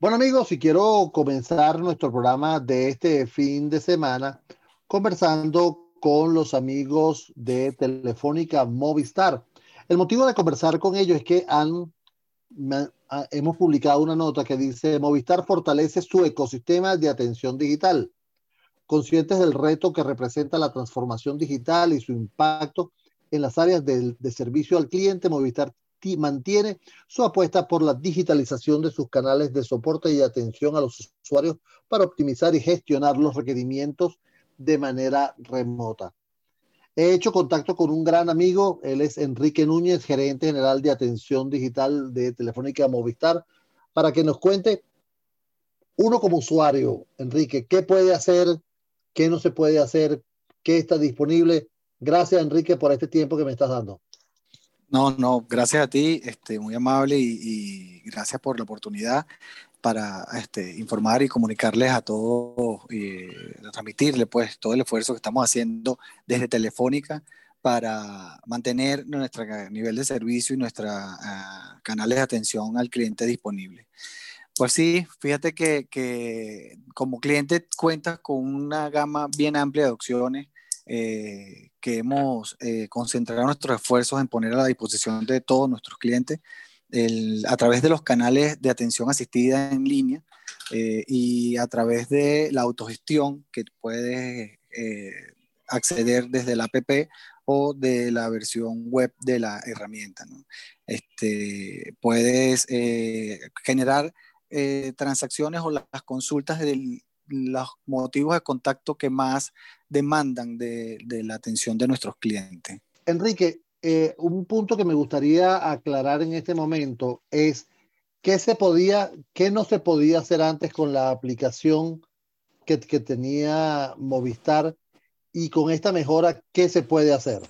Bueno amigos, si quiero comenzar nuestro programa de este fin de semana conversando con los amigos de Telefónica Movistar. El motivo de conversar con ellos es que han, hemos publicado una nota que dice Movistar fortalece su ecosistema de atención digital. Conscientes del reto que representa la transformación digital y su impacto en las áreas de, de servicio al cliente, Movistar mantiene su apuesta por la digitalización de sus canales de soporte y atención a los usuarios para optimizar y gestionar los requerimientos de manera remota. He hecho contacto con un gran amigo, él es Enrique Núñez, gerente general de atención digital de Telefónica Movistar, para que nos cuente, uno como usuario, Enrique, qué puede hacer, qué no se puede hacer, qué está disponible. Gracias, Enrique, por este tiempo que me estás dando. No, no, gracias a ti, este, muy amable y, gracias por la oportunidad para este, informar y comunicarles a todos, y transmitirles pues todo el esfuerzo que estamos haciendo desde Telefónica para mantener nuestro nivel de servicio y nuestros ah, canales de atención al cliente disponibles. Pues sí, fíjate que, que como cliente cuentas con una gama bien amplia de opciones eh, que hemos eh, concentrado nuestros esfuerzos en poner a la disposición de todos nuestros clientes a través de los canales de atención asistida en línea eh, y a través de la autogestión que puedes acceder desde la app o de la versión web de la herramienta. Este, puedes generar transacciones o las consultas del, los motivos de contacto que más demandan de, la atención de nuestros clientes. Enrique, eh, un punto que me gustaría aclarar en este momento es qué se podía, qué no se podía hacer antes con la aplicación que, que tenía Movistar y con esta mejora, ¿qué se puede hacer?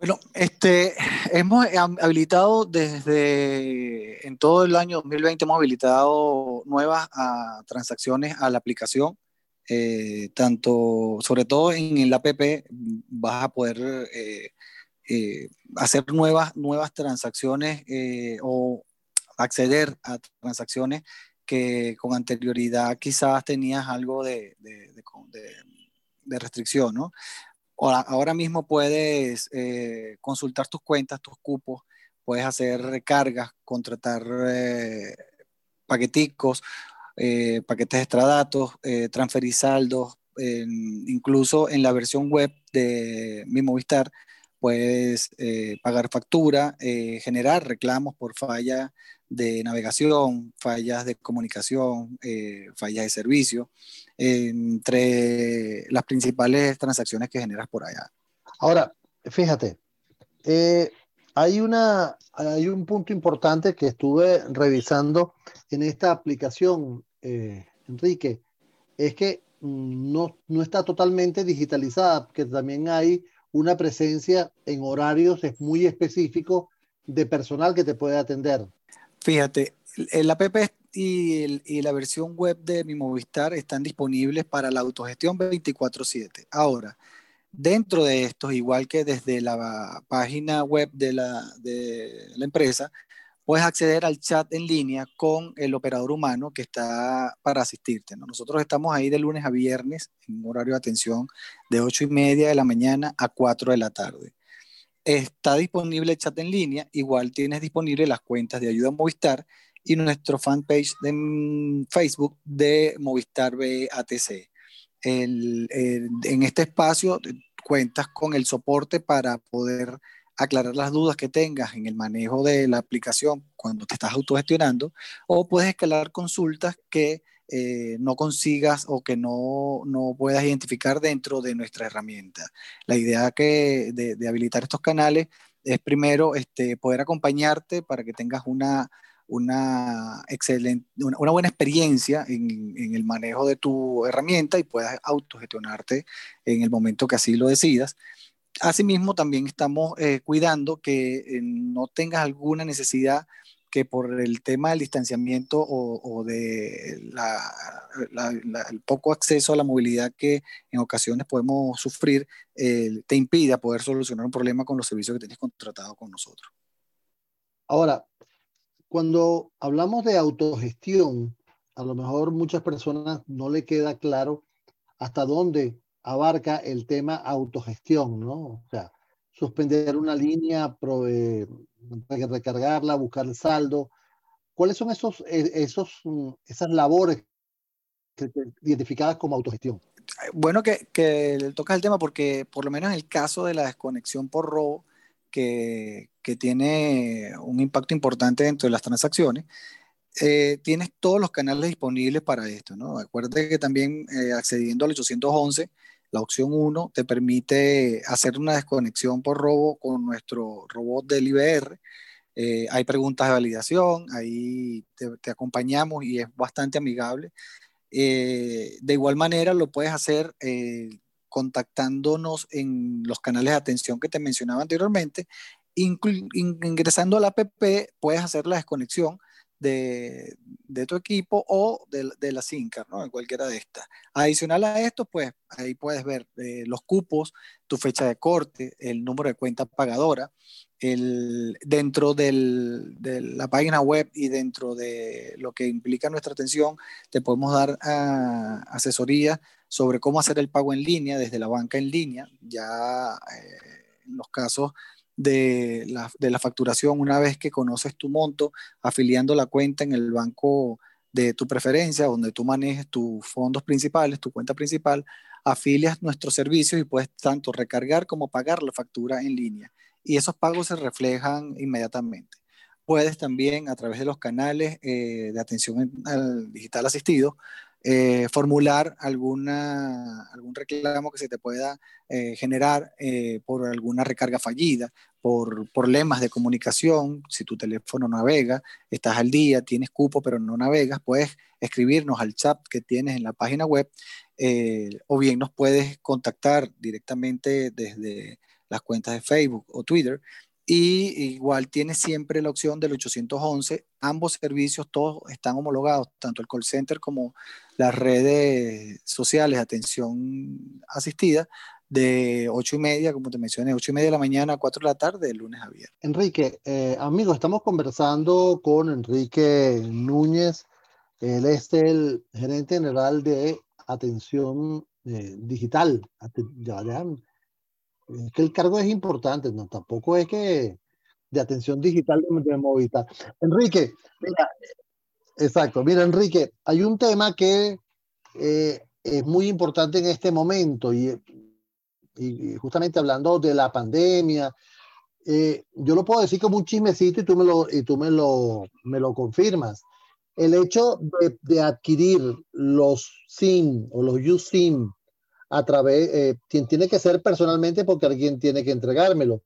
Bueno, este, hemos habilitado desde en todo el año 2020 hemos habilitado nuevas ah, transacciones a la aplicación. Eh, tanto, sobre todo en la app, vas a poder eh, eh, hacer nuevas, nuevas transacciones o acceder a transacciones que con anterioridad quizás tenías algo de, de restricción, ¿no? Ahora, mismo puedes eh, consultar tus cuentas, tus cupos, puedes hacer recargas, contratar eh, paqueticos, eh, paquetes extradatos, transferir saldos, incluso en la versión web de mi Movistar puedes pagar factura, generar reclamos por falla de navegación, fallas de comunicación, fallas de servicio entre las principales transacciones que generas por allá. Ahora, fíjate, eh, hay, una, hay un punto importante que estuve revisando en esta aplicación, eh, Enrique, es que mm, no, no está totalmente digitalizada, que también hay una presencia en horarios muy específicos de personal que te puede atender. Fíjate, el app y, la versión web de mi Movistar están disponibles para la autogestión 24/7. Ahora, dentro de esto, igual que desde la página web de la, de la empresa, puedes acceder al chat en línea con el operador humano que está para asistirte. Nosotros estamos ahí de lunes a viernes en horario de atención de 8 y media de la mañana a 4 de la tarde. Está disponible el chat en línea, igual tienes disponible las cuentas de ayuda Movistar y nuestro fanpage de Facebook de Movistar BATC. en este espacio cuentas con el soporte para poder aclarar las dudas que tengas en el manejo de la aplicación cuando te estás autogestionando o puedes escalar consultas que eh, no consigas o que no, no, puedas identificar dentro de nuestra herramienta. La idea que de, habilitar estos canales es primero este, poder acompañarte para que tengas una una, excelente, una, buena experiencia en, el manejo de tu herramienta y puedas autogestionarte en el momento que así lo decidas. Asimismo, también estamos eh, cuidando que eh, no tengas alguna necesidad que por el tema del distanciamiento o, de el poco acceso a la movilidad que en ocasiones podemos sufrir, eh, te impida poder solucionar un problema con los servicios que tienes contratado con nosotros. Ahora, cuando hablamos de autogestión, a lo mejor muchas personas no le queda claro hasta dónde abarca el tema autogestión, ¿no? O sea, suspender una línea, recargarla, buscar el saldo. ¿Cuáles son esos, e, esos, mm, esas labores identificadas como autogestión? Bueno que, que tocas el tema porque por lo menos en el caso de la desconexión por robo, que, que tiene un impacto importante dentro de las transacciones, eh, tienes todos los canales disponibles para esto, ¿no? Acuérdate que también eh, accediendo al 811, la opción 1 te permite hacer una desconexión por robo con nuestro robot del IBR. Eh, hay preguntas de validación, ahí te, acompañamos y es bastante amigable. de igual manera lo puedes hacer contactándonos en los canales de atención que te mencionaba anteriormente. ingresando a la app puedes hacer la desconexión de, tu equipo o de, la SINCAR, ¿no? En cualquiera de estas. Adicional a esto, pues ahí puedes ver eh, los cupos, tu fecha de corte, el número de cuenta pagadora, el, dentro de la página web y dentro de lo que implica nuestra atención, te podemos dar ah, asesoría sobre cómo hacer el pago en línea desde la banca en línea, ya eh, en los casos de la, facturación una vez que conoces tu monto, afiliando la cuenta en el banco de tu preferencia, donde tú manejes tus fondos principales, tu cuenta principal, afilias nuestros servicios y puedes tanto recargar como pagar la factura en línea. Y esos pagos se reflejan inmediatamente. Puedes también, a través de los canales eh, de atención al digital asistido, eh, formular alguna, algún reclamo que se te pueda eh, generar eh, por alguna recarga fallida, por problemas de comunicación, si tu teléfono navega, estás al día, tienes cupo pero no navegas, puedes escribirnos al chat que tienes en la página web o bien nos puedes contactar directamente desde las cuentas de Facebook o Twitter y igual tiene siempre la opción del 811. Ambos servicios, todos están homologados, tanto el call center como las redes sociales de atención asistida, de 8 y media, como te mencioné, 8 y media de la mañana a 4 de la tarde, de lunes a viernes. Enrique, eh, amigo, estamos conversando con Enrique Núñez. Él es el gerente general de atención eh, digital. Ya, es que el cargo es importante, no, tampoco es que de atención digital de, Movistar. Enrique, mira, exacto, mira Enrique, hay un tema que eh, es muy importante en este momento y, y, justamente hablando de la pandemia, eh, yo lo puedo decir como un chismecito y tú me lo, y tú me lo, me lo confirmas. El hecho de, adquirir los SIM o los USIM a través, eh, tiene que ser personalmente porque alguien tiene que entregármelo.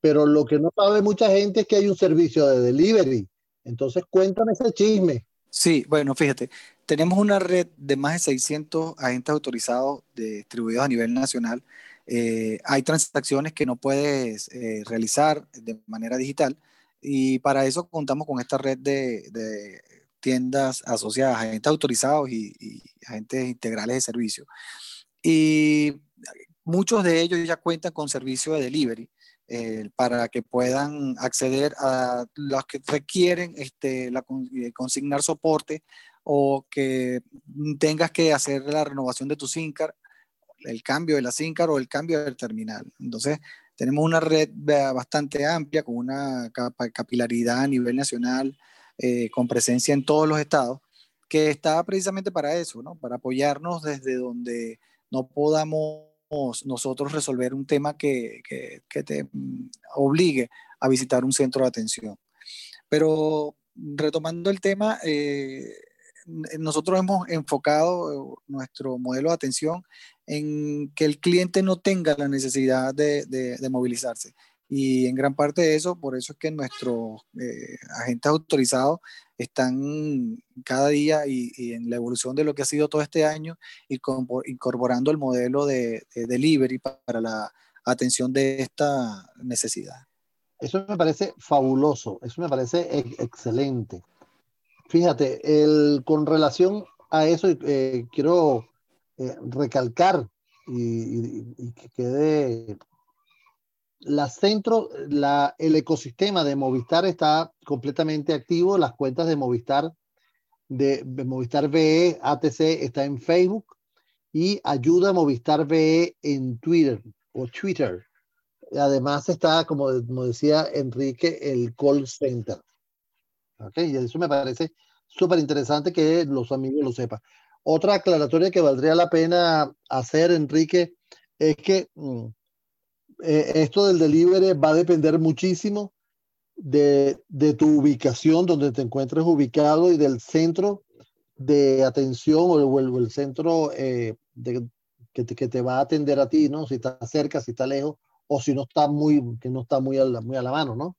Pero lo que no sabe mucha gente es que hay un servicio de delivery. Entonces, cuéntame ese chisme. Sí, bueno, fíjate, tenemos una red de más de 600 agentes autorizados distribuidos a nivel nacional. Eh, hay transacciones que no puedes eh, realizar de manera digital y para eso contamos con esta red de, tiendas asociadas, agentes autorizados y, y agentes integrales de servicio y muchos de ellos ya cuentan con servicio de delivery eh, para que puedan acceder a los que requieren este, la, eh, consignar soporte o que tengas que hacer la renovación de tu SIM card, el cambio de la SIM card o el cambio del terminal. Entonces, tenemos una red bastante amplia con una capilaridad a nivel nacional, eh, con presencia en todos los estados, que está precisamente para eso, ¿no? para apoyarnos desde donde no podamos nosotros resolver un tema que, te mm, obligue a visitar un centro de atención. Pero retomando el tema, eh, nosotros hemos enfocado nuestro modelo de atención en que el cliente no tenga la necesidad de movilizarse. Y en gran parte de eso, por eso es que nuestros eh, agentes autorizados están cada día y, en la evolución de lo que ha sido todo este año incorporando el modelo de, delivery para la atención de esta necesidad. Eso me parece fabuloso, eso me parece excelente. Fíjate, el, con relación a eso, eh, quiero eh, recalcar y, que quede la centro, el ecosistema de Movistar está completamente activo, las cuentas de Movistar de Movistar VE ATC está en Facebook y ayuda a Movistar VE en Twitter o Twitter. Además está, como, decía Enrique, el call center. ¿Ok? Y eso me parece súper interesante que los amigos lo sepan. Otra aclaratoria que valdría la pena hacer, Enrique, es que mm, eh, esto del delivery va a depender muchísimo de, tu ubicación, donde te encuentres ubicado y del centro de atención o el, centro eh, que, te, que, va a atender a ti, ¿no? Si está cerca, si está lejos, o si no está muy, que no está muy a la, muy a la mano, ¿no?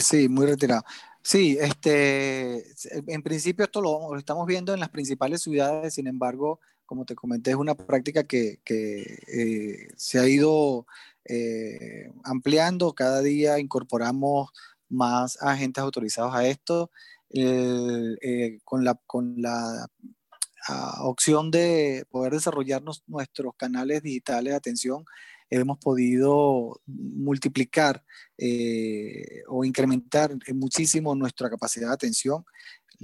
sí, muy retirado. Sí, este, en principio esto lo, estamos viendo en las principales ciudades, sin embargo, como te comenté, es una práctica que, que eh, se ha ido eh, ampliando, cada día incorporamos más agentes autorizados a esto, eh, con la, con la ah, opción de poder desarrollarnos nuestros canales digitales de atención, hemos podido multiplicar eh, o incrementar muchísimo nuestra capacidad de atención.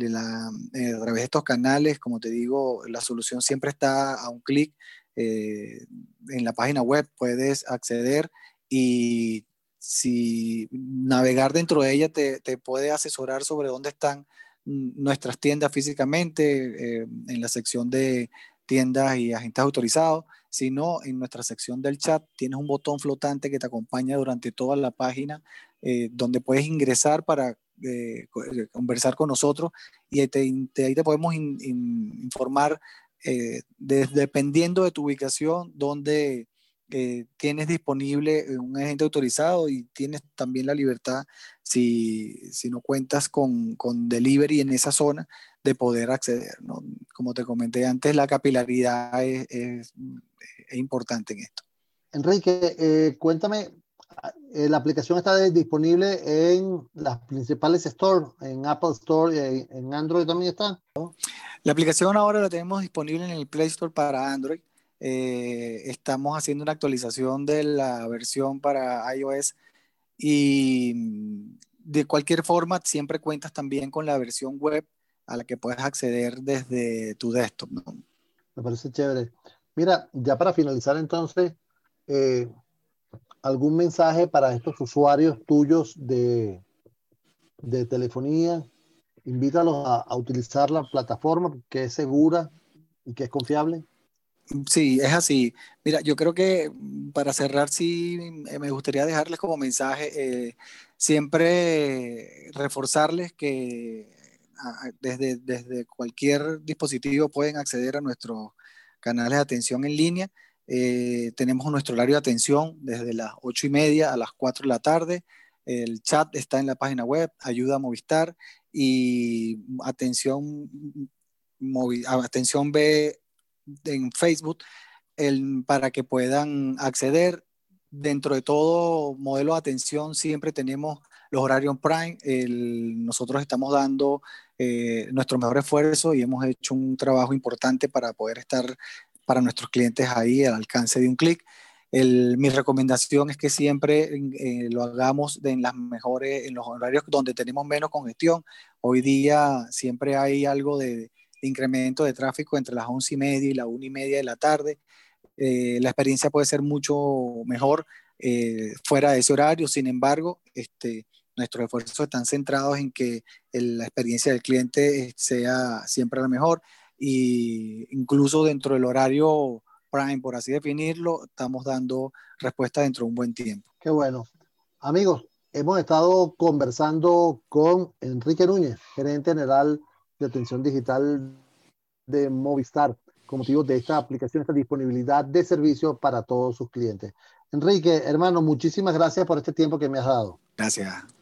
A través de estos canales, como te digo, la solución siempre está a un clic. En la página web puedes acceder y si navegar dentro de ella te, puede asesorar sobre dónde están nuestras tiendas físicamente, eh, en la sección de tiendas y agentes autorizados, sino en nuestra sección del chat tienes un botón flotante que te acompaña durante toda la página, eh, donde puedes ingresar para eh, conversar con nosotros y ahí te, podemos informar dependiendo de tu ubicación, dónde eh, tienes disponible un agente autorizado y tienes también la libertad, si, si no cuentas con, con, delivery en esa zona, de poder acceder. ¿no? Como te comenté antes, la capilaridad es, importante en esto. Enrique, eh, cuéntame, eh, la aplicación está disponible en las principales stores, en Apple Store y en Android también está. La aplicación ahora la tenemos disponible en el Play Store para Android eh, estamos haciendo una actualización de la versión para iOS y mm, de cualquier forma siempre cuentas también con la versión web a la que puedes acceder desde tu desktop. Me parece chévere. Mira, ya para finalizar entonces, eh, algún mensaje para estos usuarios tuyos de, de telefonía. Invítalos a, utilizar la plataforma que es segura y que es confiable. Sí, es así. Mira, yo creo que mm, para cerrar, sí, eh, me gustaría dejarles como mensaje eh, siempre reforzarles que desde, desde cualquier dispositivo pueden acceder a nuestros canales de atención en línea. Eh, tenemos nuestro horario de atención desde las ocho y media a las 4 de la tarde. El chat está en la página web, ayuda a Movistar y atención, atención B en Facebook para que puedan acceder. Dentro de todo modelo de atención siempre tenemos los horarios Prime. nosotros estamos dando eh, nuestro mejor esfuerzo y hemos hecho un trabajo importante para poder estar para nuestros clientes ahí al alcance de un clic. mi recomendación es que siempre eh, lo hagamos en las mejores, en los horarios donde tenemos menos congestión. Hoy día siempre hay algo de, incremento de tráfico entre las once y media y la una y media de la tarde. Eh, la experiencia puede ser mucho mejor eh, fuera de ese horario, sin embargo, este, nuestros esfuerzos están centrados en que la experiencia del cliente sea siempre la mejor y incluso dentro del horario prime, por así definirlo, estamos dando respuesta dentro de un buen tiempo. Qué bueno. Amigos, hemos estado conversando con Enrique Núñez, gerente general de atención digital de Movistar, con motivo de esta aplicación, esta disponibilidad de servicio para todos sus clientes. Enrique, hermano, muchísimas gracias por este tiempo que me has dado. Gracias.